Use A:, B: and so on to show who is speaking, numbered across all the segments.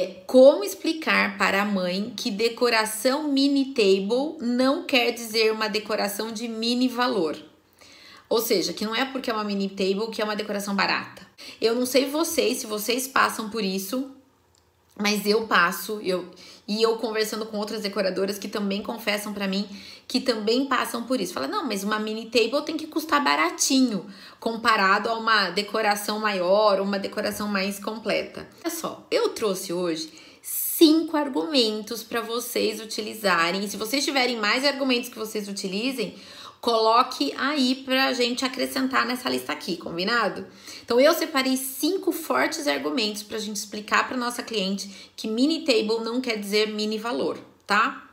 A: É como explicar para a mãe que decoração mini table não quer dizer uma decoração de mini valor? Ou seja, que não é porque é uma mini table que é uma decoração barata. Eu não sei vocês, se vocês passam por isso, mas eu passo, eu e eu conversando com outras decoradoras que também confessam para mim que também passam por isso. Fala: "Não, mas uma mini table tem que custar baratinho comparado a uma decoração maior, uma decoração mais completa". Olha só, eu trouxe hoje cinco argumentos para vocês utilizarem. E se vocês tiverem mais argumentos que vocês utilizem, coloque aí pra gente acrescentar nessa lista aqui, combinado? Então eu separei cinco fortes argumentos pra gente explicar para nossa cliente que mini table não quer dizer mini valor, tá?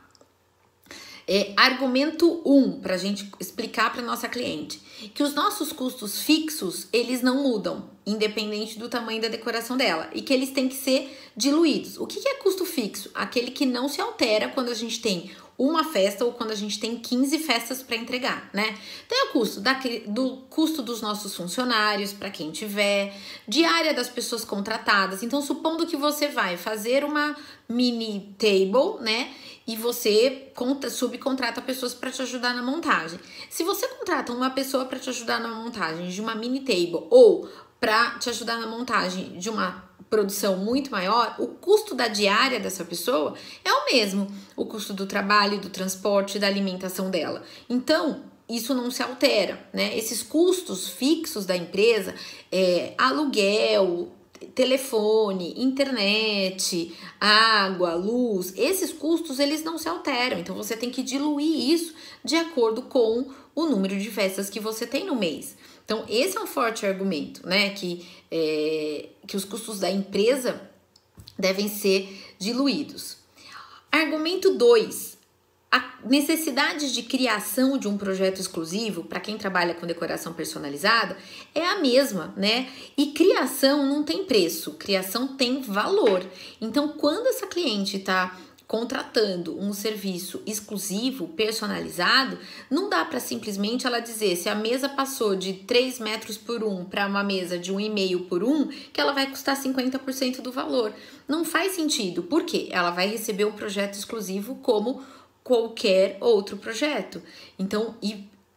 A: É, argumento 1 um, para a gente explicar para nossa cliente que os nossos custos fixos eles não mudam, independente do tamanho da decoração dela, e que eles têm que ser diluídos. O que, é custo fixo? Aquele que não se altera quando a gente tem uma festa ou quando a gente tem 15 festas para entregar, né? Tem o custo da, do custo dos nossos funcionários, para quem tiver, diária das pessoas contratadas. Então, supondo que você vai fazer uma mini table, né? E você conta, subcontrata pessoas para te ajudar na montagem. Se você contrata uma pessoa para te ajudar na montagem de uma mini table ou para te ajudar na montagem de uma produção muito maior, o custo da diária dessa pessoa é o mesmo, o custo do trabalho, do transporte, da alimentação dela. Então, isso não se altera, né? Esses custos fixos da empresa, é, aluguel, telefone, internet, água, luz, esses custos eles não se alteram. Então você tem que diluir isso de acordo com o número de festas que você tem no mês. Então, esse é um forte argumento, né? Que, é, que os custos da empresa devem ser diluídos. Argumento 2. A necessidade de criação de um projeto exclusivo para quem trabalha com decoração personalizada é a mesma, né? E criação não tem preço, criação tem valor. Então, quando essa cliente está contratando um serviço exclusivo, personalizado, não dá para simplesmente ela dizer se a mesa passou de 3 metros por 1 para uma mesa de 1,5 por 1, que ela vai custar 50% do valor. Não faz sentido, porque ela vai receber o projeto exclusivo como qualquer outro projeto. Então,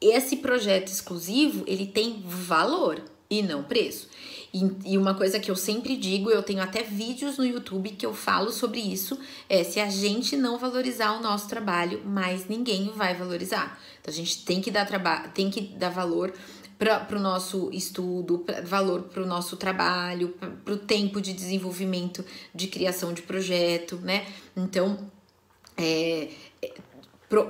A: esse projeto exclusivo, ele tem valor e não preço. E, e, uma coisa que eu sempre digo, eu tenho até vídeos no YouTube que eu falo sobre isso, é se a gente não valorizar o nosso trabalho, mais ninguém vai valorizar. Então a gente tem que dar trabalho, tem que dar valor para o no estudo, pra, valor para o nosso trabalho, para o tempo de desenvolvimento, de criação de projeto, né? Então, é, é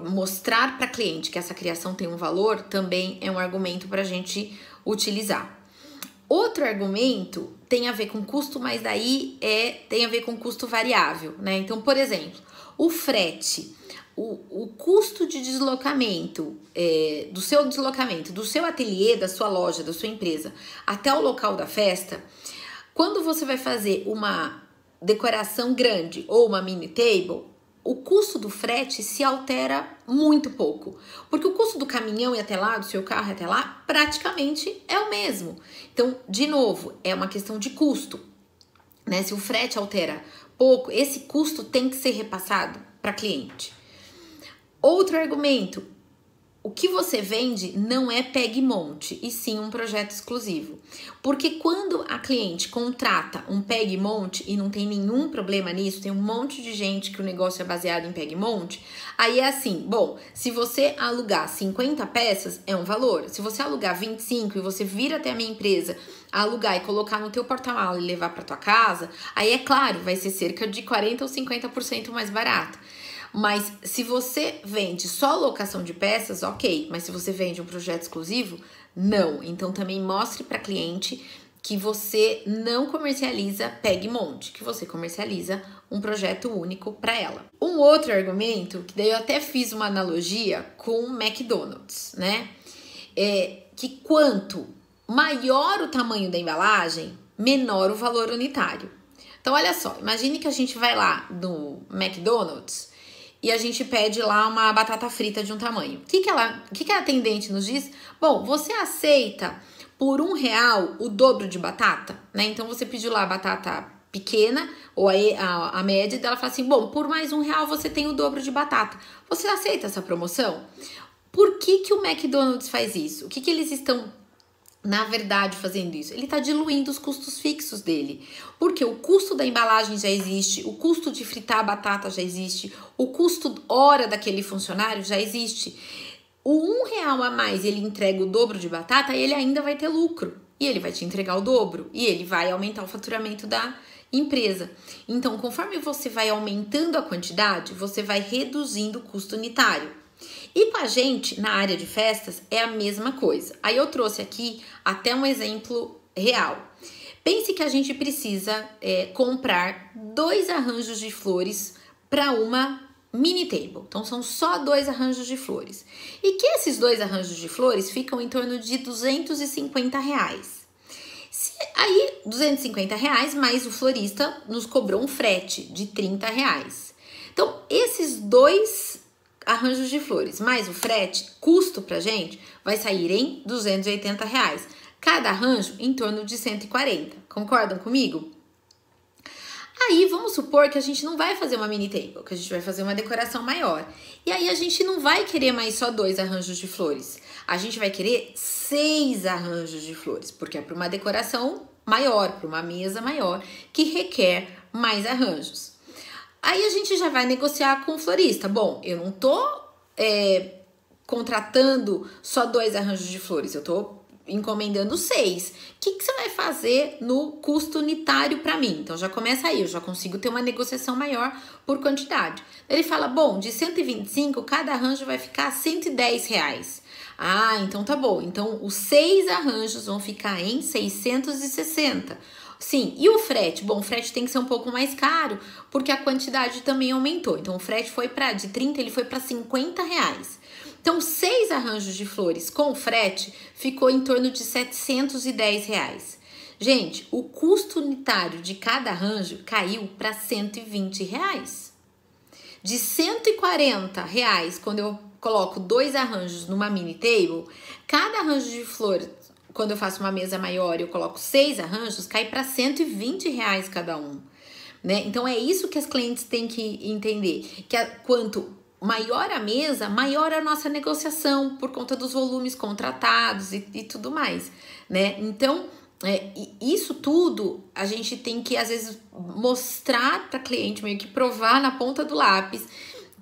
A: mostrar para cliente que essa criação tem um valor também é um argumento para a gente utilizar. Outro argumento tem a ver com custo, mas daí é tem a ver com custo variável, né? Então, por exemplo, o frete, o, o custo de deslocamento é, do seu deslocamento, do seu ateliê, da sua loja, da sua empresa até o local da festa, quando você vai fazer uma decoração grande ou uma mini table, o custo do frete se altera muito pouco, porque o custo do caminhão e até lá, do seu carro até lá, praticamente é o mesmo. Então, de novo, é uma questão de custo. Né? Se o frete altera pouco, esse custo tem que ser repassado para cliente. Outro argumento, o que você vende não é pegue monte, e sim um projeto exclusivo. Porque quando a cliente contrata um pegue monte e não tem nenhum problema nisso, tem um monte de gente que o negócio é baseado em pegue monte, aí é assim, bom, se você alugar 50 peças, é um valor. Se você alugar 25 e você vir até a minha empresa alugar e colocar no teu porta-mala e levar para tua casa, aí é claro, vai ser cerca de 40 ou 50% mais barato. Mas se você vende só locação de peças, ok. Mas se você vende um projeto exclusivo, não. Então também mostre para cliente que você não comercializa pegue monte, que você comercializa um projeto único para ela. Um outro argumento, que daí eu até fiz uma analogia com o McDonald's, né? É que quanto maior o tamanho da embalagem, menor o valor unitário. Então, olha só, imagine que a gente vai lá no McDonald's e a gente pede lá uma batata frita de um tamanho. O que, que, ela, que, que a atendente nos diz? Bom, você aceita por um real o dobro de batata? Né? Então você pediu lá a batata pequena ou a, a, a média dela fala assim: bom, por mais um real você tem o dobro de batata. Você aceita essa promoção? Por que, que o McDonald's faz isso? O que, que eles estão na verdade, fazendo isso? Ele está diluindo os custos fixos dele. Porque o custo da embalagem já existe, o custo de fritar a batata já existe, o custo hora daquele funcionário já existe. O um real a mais ele entrega o dobro de batata, ele ainda vai ter lucro. E ele vai te entregar o dobro. E ele vai aumentar o faturamento da empresa. Então, conforme você vai aumentando a quantidade, você vai reduzindo o custo unitário. E com a gente, na área de festas, é a mesma coisa. Aí eu trouxe aqui até um exemplo real. Pense que a gente precisa é, comprar dois arranjos de flores para uma mini table. Então são só dois arranjos de flores. E que esses dois arranjos de flores ficam em torno de 250 reais. Se, aí, 250 reais, mais o florista nos cobrou um frete de 30 reais. Então, esses dois arranjos de flores, mais o frete, custo pra gente, vai sair em 280 reais. Cada arranjo em torno de 140. Concordam comigo? Aí vamos supor que a gente não vai fazer uma mini table, que a gente vai fazer uma decoração maior. E aí a gente não vai querer mais só dois arranjos de flores. A gente vai querer seis arranjos de flores, porque é para uma decoração maior, para uma mesa maior, que requer mais arranjos. Aí a gente já vai negociar com o florista. Bom, eu não tô é, contratando só dois arranjos de flores, eu tô encomendando seis. O que, que você vai fazer no custo unitário para mim? Então já começa aí, eu já consigo ter uma negociação maior por quantidade. Ele fala: bom, de 125, cada arranjo vai ficar 110 reais. Ah, então tá bom. Então os seis arranjos vão ficar em 660. Sim, e o frete? Bom, o frete tem que ser um pouco mais caro, porque a quantidade também aumentou. Então, o frete foi para de 30, ele foi para 50 reais. Então, seis arranjos de flores com frete ficou em torno de 710 reais. Gente, o custo unitário de cada arranjo caiu para 120 reais. De 140 reais, quando eu coloco dois arranjos numa mini table, cada arranjo de flor quando eu faço uma mesa maior e eu coloco seis arranjos, cai para 120 reais cada um. Né? Então é isso que as clientes têm que entender, que a, quanto maior a mesa, maior a nossa negociação por conta dos volumes contratados e, e tudo mais, né? Então é, isso tudo a gente tem que às vezes mostrar para cliente meio que provar na ponta do lápis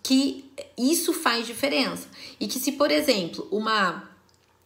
A: que isso faz diferença e que se por exemplo uma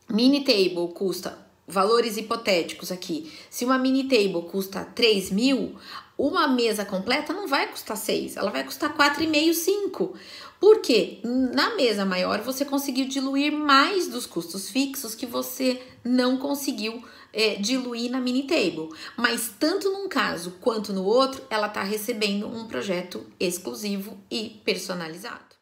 A: mini table custa valores hipotéticos aqui. Se uma mini table custa 3 mil, uma mesa completa não vai custar 6, ela vai custar 4,5, 5. Por quê? Na mesa maior você conseguiu diluir mais dos custos fixos que você não conseguiu é, diluir na mini table. Mas tanto num caso quanto no outro, ela está recebendo um projeto exclusivo e personalizado.